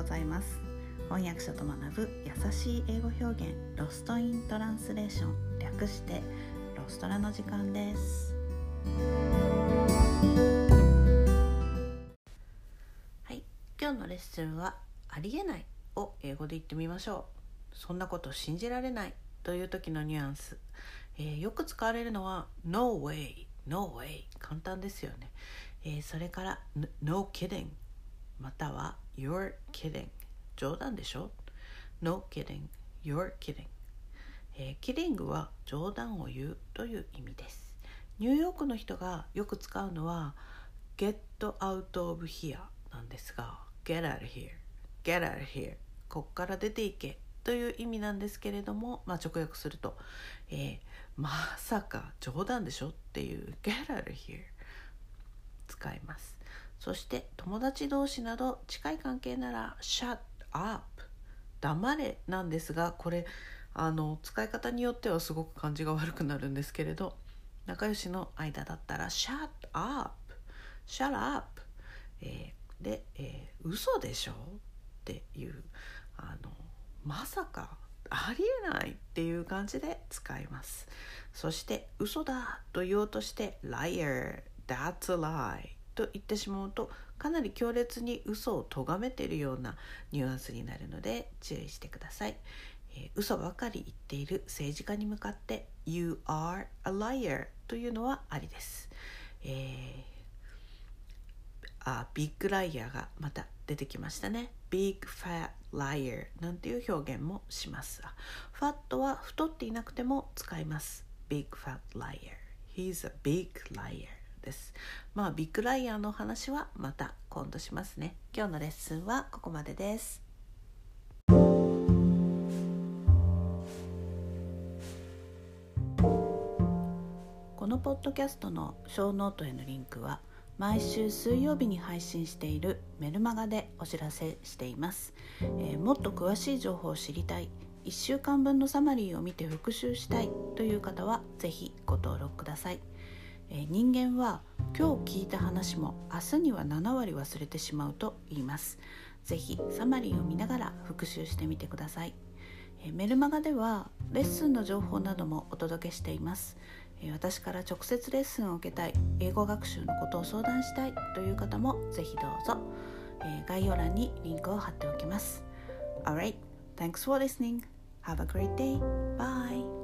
ございます。翻訳者と学ぶ優しい英語表現ロストイントランスレーション。略してロストラの時間です。はい。今日のレッスンはありえないを英語で言ってみましょう。そんなこと信じられない。という時のニュアンス、えー、よく使われるのは No way No way 簡単ですよね、えー、それから No kidding または You're kidding. 冗談でしょ ?No kidding, you're kidding、えー、キリングは冗談を言うという意味です。ニューヨークの人がよく使うのは get out of here なんですが get out of here. Get out of here. こっから出ていけという意味なんですけれども、まあ、直訳すると、えー、まさか冗談でしょっていう get out of here 使います。そして友達同士など近い関係なら shut up 黙れなんですがこれあの使い方によってはすごく感じが悪くなるんですけれど仲良しの間だったら shut up shut up、えー、で、えー、嘘でしょっていうあのまさかありえないっていう感じで使います。そして嘘だと言おうとして liar that's a lie と言ってしまうとかなり強烈に嘘を咎めているようなニュアンスになるので注意してください、えー、嘘ばかり言っている政治家に向かって「You are a liar」というのはありです、えー、あビッグライアーがまた出てきましたね。Big Fat Liar なんていう表現もします。ファットは太っていなくても使います。Big Fat Liar He's a big liar です。まあビッグライアーの話はまた今度しますね。今日のレッスンはここまでです。このポッドキャストのショーノートへのリンクは毎週水曜日に配信しているメルマガでお知らせしています、えー、もっと詳しい情報を知りたい。1週間分のサマリーを見て復習したいという方は是非ご登録ください。え人間は今日聞いた話も明日には7割忘れてしまうと言いますぜひサマリーを見ながら復習してみてください、えメルマガではレッスンの情報などもお届けしています私から直接レッスンを受けたい英語学習のことを相談したいという方もぜひどうぞ概要欄にリンクを貼っておきます Alright, thanks for listening. Have a great day. Bye.